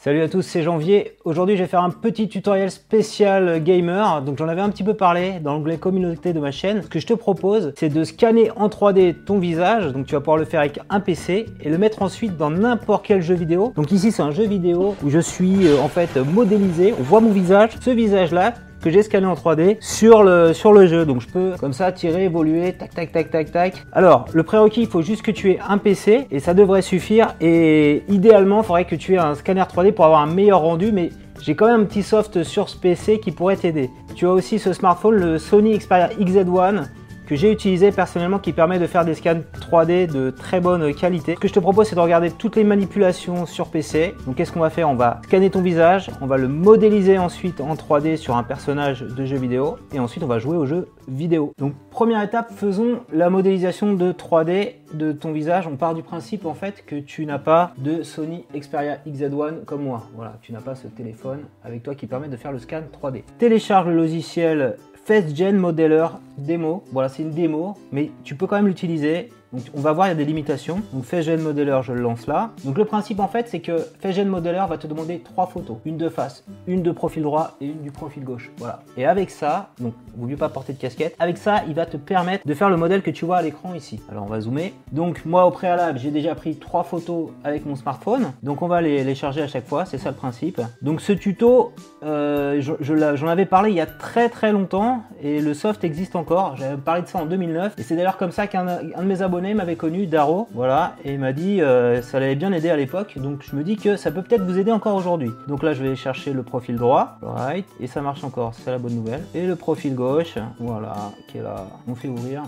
Salut à tous, c'est Janvier. Aujourd'hui, je vais faire un petit tutoriel spécial gamer. Donc, j'en avais un petit peu parlé dans l'onglet communauté de ma chaîne. Ce que je te propose, c'est de scanner en 3D ton visage. Donc, tu vas pouvoir le faire avec un PC et le mettre ensuite dans n'importe quel jeu vidéo. Donc, ici, c'est un jeu vidéo où je suis euh, en fait modélisé. On voit mon visage. Ce visage-là, que j'ai scanné en 3D sur le, sur le jeu. Donc je peux comme ça tirer, évoluer, tac, tac, tac, tac, tac. Alors, le prérequis, il faut juste que tu aies un PC et ça devrait suffire. Et idéalement, il faudrait que tu aies un scanner 3D pour avoir un meilleur rendu. Mais j'ai quand même un petit soft sur ce PC qui pourrait t'aider. Tu as aussi ce smartphone, le Sony Xperia XZ1 que j'ai utilisé personnellement qui permet de faire des scans 3D de très bonne qualité. Ce que je te propose c'est de regarder toutes les manipulations sur PC. Donc qu'est-ce qu'on va faire? On va scanner ton visage, on va le modéliser ensuite en 3D sur un personnage de jeu vidéo et ensuite on va jouer au jeu vidéo. Donc première étape, faisons la modélisation de 3D de ton visage. On part du principe en fait que tu n'as pas de Sony Xperia XZ1 comme moi. Voilà, tu n'as pas ce téléphone avec toi qui permet de faire le scan 3D. Télécharge le logiciel FastGen Modeler démo. Voilà, c'est une démo, mais tu peux quand même l'utiliser. Donc on va voir, il y a des limitations. Donc FastGen Modeler, je le lance là. Donc le principe en fait, c'est que FastGen Modeler va te demander trois photos. Une de face, une de profil droit et une du profil gauche. Voilà. Et avec ça, donc vaut mieux pas porter de casquette. Avec ça, il va te permettre de faire le modèle que tu vois à l'écran ici. Alors on va zoomer. Donc moi au préalable, j'ai déjà pris trois photos avec mon smartphone. Donc on va les, les charger à chaque fois, c'est ça le principe. Donc ce tuto, euh, j'en avais parlé il y a très très longtemps et le soft existe encore. J'avais parlé de ça en 2009 et c'est d'ailleurs comme ça qu'un de mes abonnés m'avait connu, Daro, voilà, et il m'a dit euh, ça l'avait bien aidé à l'époque, donc je me dis que ça peut peut-être vous aider encore aujourd'hui. Donc là, je vais chercher le profil droit, right, et ça marche encore, c'est la bonne nouvelle. Et le profil gauche, voilà, qui est là, on fait ouvrir.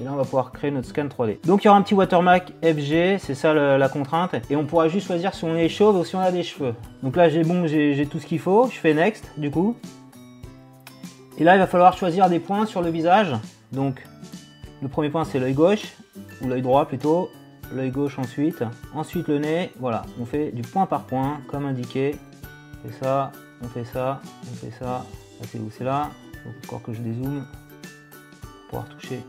Et là, on va pouvoir créer notre scan 3D. Donc, il y aura un petit watermark FG, c'est ça la contrainte. Et on pourra juste choisir si on est chauve ou si on a des cheveux. Donc là, j'ai bon, j'ai tout ce qu'il faut. Je fais Next, du coup. Et là, il va falloir choisir des points sur le visage. Donc, le premier point, c'est l'œil gauche l'œil droit plutôt, l'œil gauche ensuite, ensuite le nez, voilà, on fait du point par point comme indiqué, on fait ça, on fait ça, on fait ça, c'est où c'est là, encore que je dézoome pour pouvoir toucher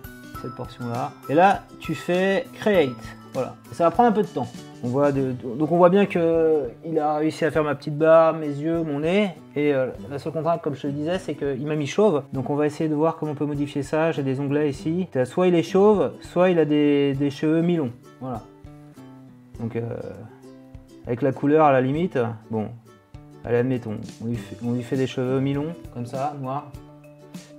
cette portion là, et là tu fais create, voilà, ça va prendre un peu de temps, on voit donc on voit bien que il a réussi à faire ma petite barre, mes yeux, mon nez. Et euh, la seule contrainte, comme je te disais, c'est qu'il m'a mis chauve. Donc on va essayer de voir comment on peut modifier ça. J'ai des onglets ici. Soit il est chauve, soit il a des, cheveux mi-longs. Voilà. Donc euh, avec la couleur à la limite, bon, allez admettons, on lui fait, on lui fait des cheveux mi-longs, comme ça, noirs.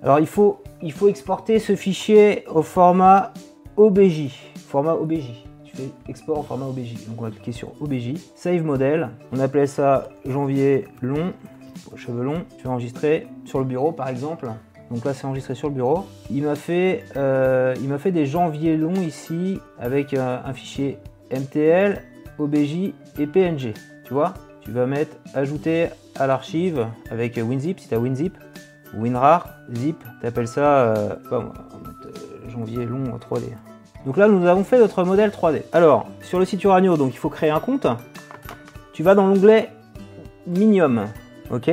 Alors il faut, il faut exporter ce fichier au format OBJ. Format OBJ export en format OBJ. Donc on va cliquer sur OBJ, save modèle. On appelait ça janvier long, cheveux longs. Je vais enregistrer sur le bureau par exemple. Donc là c'est enregistré sur le bureau. Il m'a fait, euh, il m'a fait des janvier longs ici avec un, fichier MTL, OBJ et PNG. Tu vois? Tu vas mettre ajouter à l'archive avec WinZip si tu as WinZip. WinRAR, zip, tu appelles ça, euh, euh, janvier long en 3D. Donc là, nous avons fait notre modèle 3D. Alors, sur le site Uranio, donc il faut créer un compte. Tu vas dans l'onglet Minium, ok?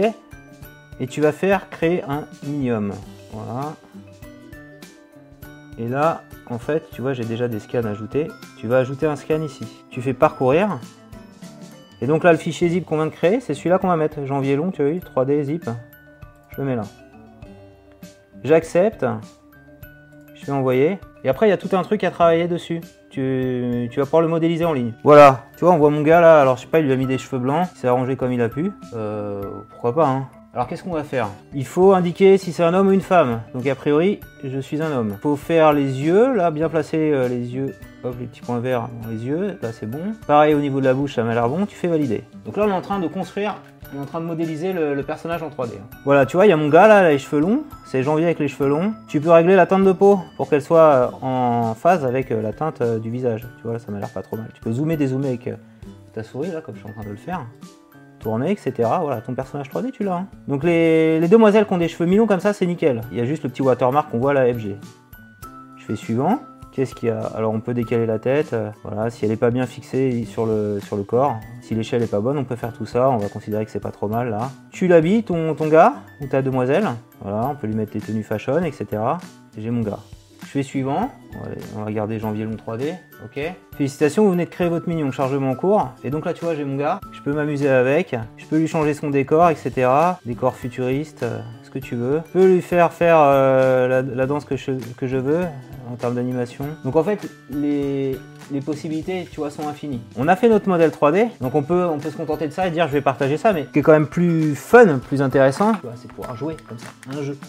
Et tu vas faire créer un Minium. Voilà. Et là, en fait, tu vois, j'ai déjà des scans ajoutés. Tu vas ajouter un scan ici. Tu fais parcourir. Et donc là, le fichier zip qu'on vient de créer, c'est celui-là qu'on va mettre. Janvier long, tu as vu, 3D zip. Je le mets là. J'accepte. Je vais envoyer. Et après, il y a tout un truc à travailler dessus. Tu, vas pouvoir le modéliser en ligne. Voilà, tu vois, on voit mon gars là, alors je sais pas, il lui a mis des cheveux blancs, il s'est arrangé comme il a pu. Euh, pourquoi pas, hein. Alors qu'est-ce qu'on va faire? Il faut indiquer si c'est un homme ou une femme. Donc a priori, je suis un homme. Il faut faire les yeux, là, bien placer euh, les yeux. Hop, les petits points verts dans les yeux, là c'est bon. Pareil au niveau de la bouche, ça m'a l'air bon, tu fais valider. Donc là on est en train de construire on est en train de modéliser le, personnage en 3D. Hein. Voilà, tu vois, il y a mon gars là, les cheveux longs. C'est janvier avec les cheveux longs. Tu peux régler la teinte de peau pour qu'elle soit euh, en phase avec euh, la teinte euh, du visage. Tu vois, ça m'a l'air pas trop mal. Tu peux zoomer, dézoomer avec ta souris là, comme je suis en train de le faire. Tourner, etc. Voilà, ton personnage 3D, tu l'as. Hein. Donc les, demoiselles qui ont des cheveux mi-longs comme ça, c'est nickel. Il y a juste le petit watermark qu'on voit à la FG. Je fais suivant. Qu'est-ce qu'il y a? Alors on peut décaler la tête, euh, voilà, si elle n'est pas bien fixée sur le, corps. Si l'échelle n'est pas bonne, on peut faire tout ça, on va considérer que c'est pas trop mal là. Tu l'habilles ton, ton gars ou ta demoiselle, voilà, on peut lui mettre les tenues fashion, etc. J'ai mon gars. Fais suivant. On va regarder janvier long 3D. Ok. Félicitations, vous venez de créer votre minion. Chargement en cours. Et donc là, tu vois, j'ai mon gars. Je peux m'amuser avec. Je peux lui changer son décor, etc. Décor futuriste, euh, ce que tu veux. Je peux lui faire faire euh, la, danse que je, veux en termes d'animation. Donc en fait, les, possibilités, tu vois, sont infinies. On a fait notre modèle 3D, donc on peut, on peut se contenter de ça et dire je vais partager ça, mais ce qui est quand même plus fun, plus intéressant, c'est pouvoir jouer comme ça, un jeu.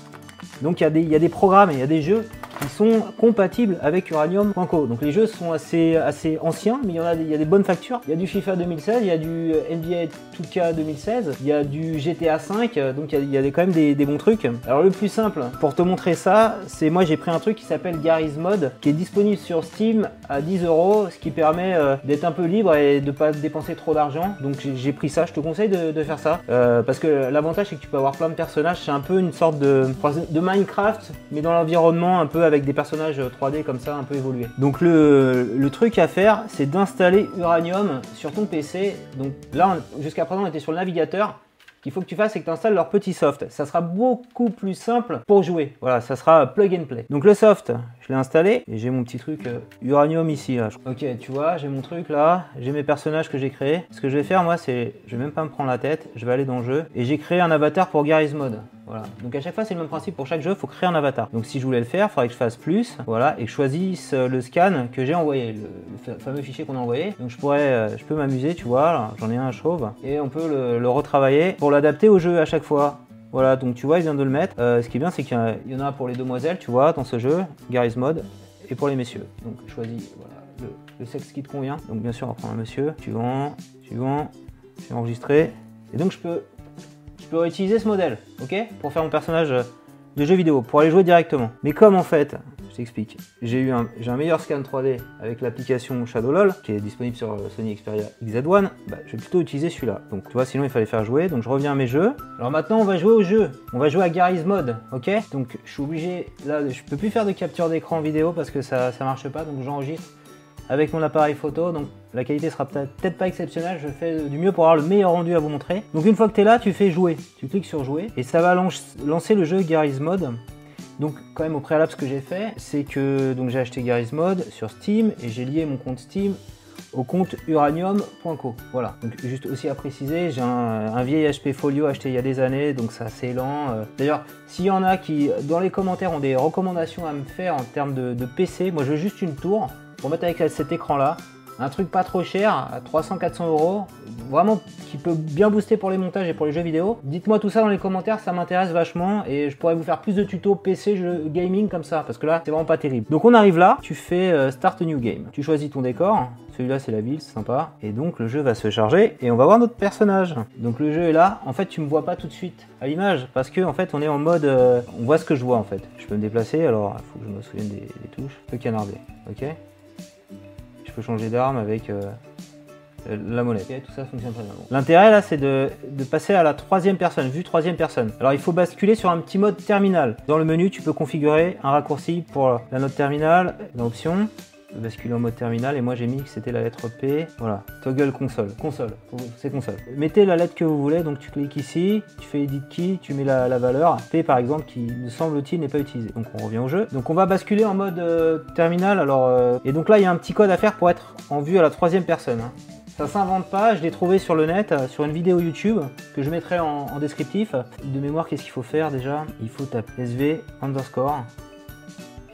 Donc il y, y, a des programmes et il y a des jeux sont compatibles avec Uranium.co. Donc les jeux sont assez, assez anciens, mais il y, en a, il y a des bonnes factures. Il y a du FIFA 2016, il y a du NBA 2K 2016, il y a du GTA 5, donc il y a, quand même des, bons trucs. Alors le plus simple, pour te montrer ça, c'est moi j'ai pris un truc qui s'appelle Gary's Mod, qui est disponible sur Steam à 10 euros, ce qui permet euh, d'être un peu libre et de pas dépenser trop d'argent. Donc j'ai pris ça, je te conseille de, faire ça, euh, parce que l'avantage c'est que tu peux avoir plein de personnages, c'est un peu une sorte de, de Minecraft, mais dans l'environnement un peu avec des personnages 3D comme ça un peu évolués. Donc le, truc à faire, c'est d'installer Uranium sur ton PC. Donc là, jusqu'à présent, on était sur le navigateur qu'il faut que tu fasses, c'est que tu installes leur petit soft. Ça sera beaucoup plus simple pour jouer. Voilà, ça sera plug and play. Donc le soft, je l'ai installé et j'ai mon petit truc euh, uranium ici. Là. Ok, tu vois, j'ai mon truc là, j'ai mes personnages que j'ai créés. Ce que je vais faire, moi, c'est, je vais même pas me prendre la tête, je vais aller dans le jeu et j'ai créé un avatar pour Gary's Mode. Voilà. Donc à chaque fois, c'est le même principe. Pour chaque jeu, il faut créer un avatar. Donc si je voulais le faire, il faudrait que je fasse plus. Voilà. Et que je choisisse euh, le scan que j'ai envoyé, le, fameux fichier qu'on a envoyé. Donc je pourrais, euh, je peux m'amuser, tu vois. J'en ai un chauve. Et on peut le, retravailler pour l'adapter au jeu à chaque fois. Voilà, donc tu vois, il vient de le mettre. Euh, ce qui est bien, c'est qu'il y, en a pour les demoiselles, tu vois, dans ce jeu, Gary's Mode, et pour les messieurs. Donc choisis le, sexe qui te convient. Donc bien sûr, on va prendre un monsieur. Suivant, suivant, je vais enregistrer. Et donc je peux je peux utiliser ce modèle, ok Pour faire mon personnage de jeu vidéo, pour aller jouer directement. Mais comme en fait, je t'explique, j'ai eu un, j'ai un meilleur scan 3D avec l'application ShadowLol, qui est disponible sur euh, Sony Xperia XZ1, bah, je vais plutôt utiliser celui-là. Donc tu vois, sinon il fallait faire jouer, donc je reviens à mes jeux. Alors maintenant on va jouer au jeu, on va jouer à Gary's Mode, ok? Donc je suis obligé, là je peux plus faire de capture d'écran vidéo parce que ça, ça marche pas, donc j'enregistre avec mon appareil photo, donc la qualité sera peut-être pas exceptionnelle, je fais du mieux pour avoir le meilleur rendu à vous montrer. Donc une fois que tu es là, tu fais jouer, tu cliques sur jouer, et ça va lancer le jeu Gary's Mode. Donc quand même au préalable ce que j'ai fait, c'est que donc j'ai acheté Gary's Mode sur Steam et j'ai lié mon compte Steam au compte uranium.co. Voilà, donc juste aussi à préciser, j'ai un, vieil HP Folio acheté il y a des années, donc c'est assez lent. Euh. D'ailleurs, s'il y en a qui dans les commentaires ont des recommandations à me faire en termes de PC, moi je veux juste une tour pour mettre avec cet écran là. Un truc pas trop cher, à 300-400 euros, vraiment qui peut bien booster pour les montages et pour les jeux vidéo. Dites-moi tout ça dans les commentaires, ça m'intéresse vachement et je pourrais vous faire plus de tutos PC, jeux gaming comme ça, parce que là c'est vraiment pas terrible. Donc on arrive là, tu fais euh, Start New Game. Tu choisis ton décor, celui-là c'est la ville, c'est sympa. Et donc le jeu va se charger et on va voir notre personnage. Donc le jeu est là, en fait tu me vois pas tout de suite à l'image, parce que en fait on est en mode, euh, on voit ce que je vois en fait. Je peux me déplacer, alors il faut que je me souvienne des, des touches. Le canarder, ok? Peux changer d'arme avec euh, la monnaie. tout ça fonctionne très bien. L'intérêt là, c'est de, passer à la troisième personne, vue troisième personne. Alors il faut basculer sur un petit mode terminal. Dans le menu, tu peux configurer un raccourci pour la note terminale dans options basculer en mode terminal et moi j'ai mis que c'était la lettre P. Voilà, toggle console, console, c'est console. Mettez la lettre que vous voulez, donc tu cliques ici, tu fais edit key, tu mets la, valeur P par exemple qui me semble-t-il n'est pas utilisé. Donc on revient au jeu. Donc on va basculer en mode euh, terminal. Alors euh, et donc là il y a un petit code à faire pour être en vue à la troisième personne. Hein. Ça s'invente pas, je l'ai trouvé sur le net, euh, sur une vidéo YouTube que je mettrai en, en descriptif. De mémoire, qu'est-ce qu'il faut faire déjà? Il faut taper SV underscore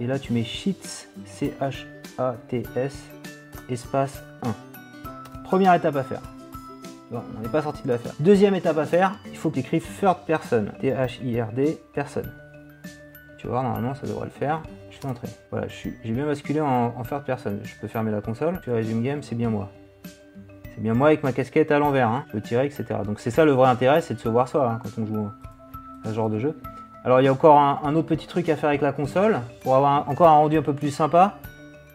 et là tu mets sheets, C-H ATS espace 1. Première étape à faire. Bon, on n'est pas sorti de l'affaire. Deuxième étape à faire, il faut que tu écrives third person. T-H-I-R-D, personne. Tu vois, normalement ça devrait le faire. Je fais entrer. Voilà, j'ai bien basculé en, third person. Je peux fermer la console. Tu résume game, c'est bien moi. C'est bien moi avec ma casquette à l'envers. Hein. Je peux tirer, etc. Donc c'est ça le vrai intérêt, c'est de se voir soi hein, quand on joue à ce genre de jeu. Alors il y a encore un, autre petit truc à faire avec la console pour avoir encore un rendu un peu plus sympa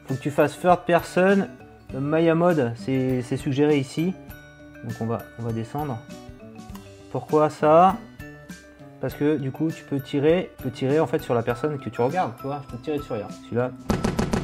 faut que tu fasses third person. Maya mode, c'est suggéré ici. Donc on va, on va descendre. Pourquoi ça? Parce que du coup, tu peux tirer, tu peux tirer en fait sur la personne que tu regardes. Tu vois, je peux tirer dessus, rien. Celui-là,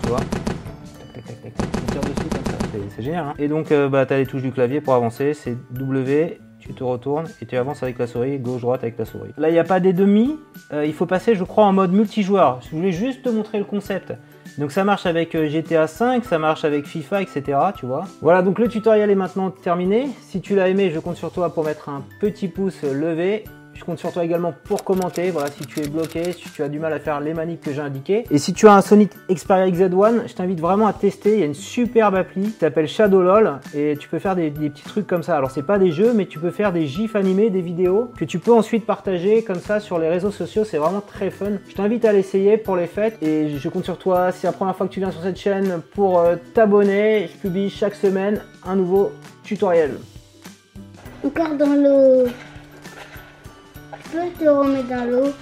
tu vois. Tac, tac, tac, tac, Tu tires dessus comme ça. C'est génial. Hein Et donc, euh, bah, tu as les touches du clavier pour avancer. C'est W tu te retournes et tu avances avec la souris, gauche-droite avec la souris. Là, il n'y a pas des demi, euh, il faut passer, je crois, en mode multijoueur. Je voulais juste te montrer le concept. Donc ça marche avec euh, GTA 5, ça marche avec FIFA, etc. Tu vois. Voilà, donc le tutoriel est maintenant terminé. Si tu l'as aimé, je compte sur toi pour mettre un petit pouce levé je compte sur toi également pour commenter. Voilà, si tu es bloqué, si tu as du mal à faire les manips que j'ai indiquées. Et si tu as un Sonic Xperia XZ1, je t'invite vraiment à tester. Il y a une superbe appli qui s'appelle ShadowLol et tu peux faire des, petits trucs comme ça. Alors c'est pas des jeux, mais tu peux faire des gifs animés, des vidéos que tu peux ensuite partager comme ça sur les réseaux sociaux. C'est vraiment très fun. Je t'invite à l'essayer pour les fêtes et je compte sur toi. C'est la première fois que tu viens sur cette chaîne pour euh, t'abonner. Je publie chaque semaine un nouveau tutoriel. Encore dans l'eau peux te remettre dans l'eau